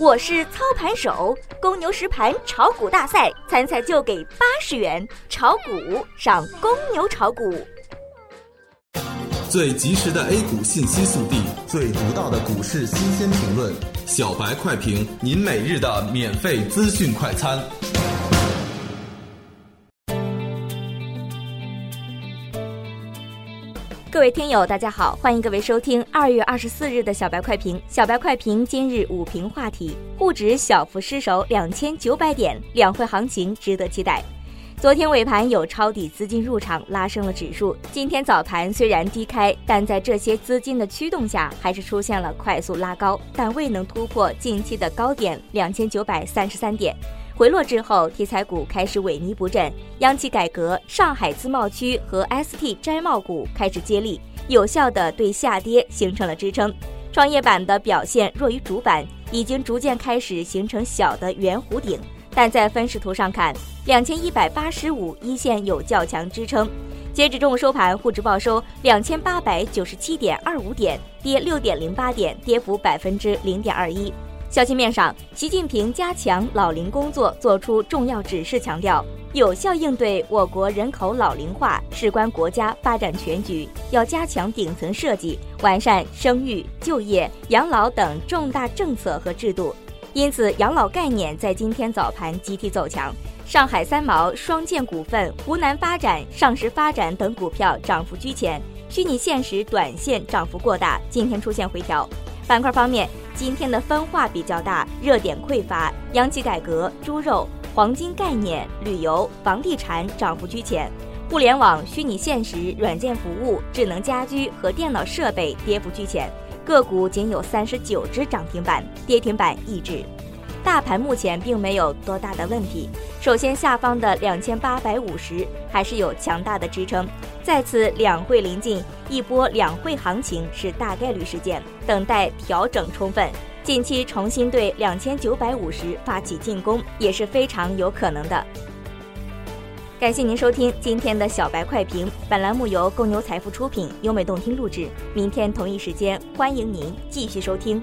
我是操盘手，公牛实盘炒股大赛参赛就给八十元，炒股上公牛炒股。最及时的 A 股信息速递，最独到的股市新鲜评论，小白快评，您每日的免费资讯快餐。各位听友，大家好，欢迎各位收听二月二十四日的小白快评。小白快评今日午评话题：沪指小幅失守两千九百点，两会行情值得期待。昨天尾盘有抄底资金入场，拉升了指数。今天早盘虽然低开，但在这些资金的驱动下，还是出现了快速拉高，但未能突破近期的高点两千九百三十三点。回落之后，题材股开始萎靡不振，央企改革、上海自贸区和 ST 摘帽股开始接力，有效的对下跌形成了支撑。创业板的表现弱于主板，已经逐渐开始形成小的圆弧顶。但在分时图上看，两千一百八十五一线有较强支撑。截止中午收盘，沪指报收两千八百九十七点二五点，跌六点零八点，跌幅百分之零点二一。消息面上，习近平加强老龄工作作出重要指示，强调有效应对我国人口老龄化事关国家发展全局，要加强顶层设计，完善生育、就业、养老等重大政策和制度。因此，养老概念在今天早盘集体走强，上海三毛、双剑股份、湖南发展、上实发展等股票涨幅居前，虚拟现实短线涨幅过大，今天出现回调。板块方面，今天的分化比较大，热点匮乏，央企改革、猪肉、黄金概念、旅游、房地产涨幅居前，互联网、虚拟现实、软件服务、智能家居和电脑设备跌幅居前。个股仅有三十九只涨停板，跌停板一只。大盘目前并没有多大的问题。首先，下方的两千八百五十还是有强大的支撑。再次，两会临近，一波两会行情是大概率事件，等待调整充分。近期重新对两千九百五十发起进攻也是非常有可能的。感谢您收听今天的小白快评，本栏目由公牛财富出品，优美动听录制。明天同一时间，欢迎您继续收听。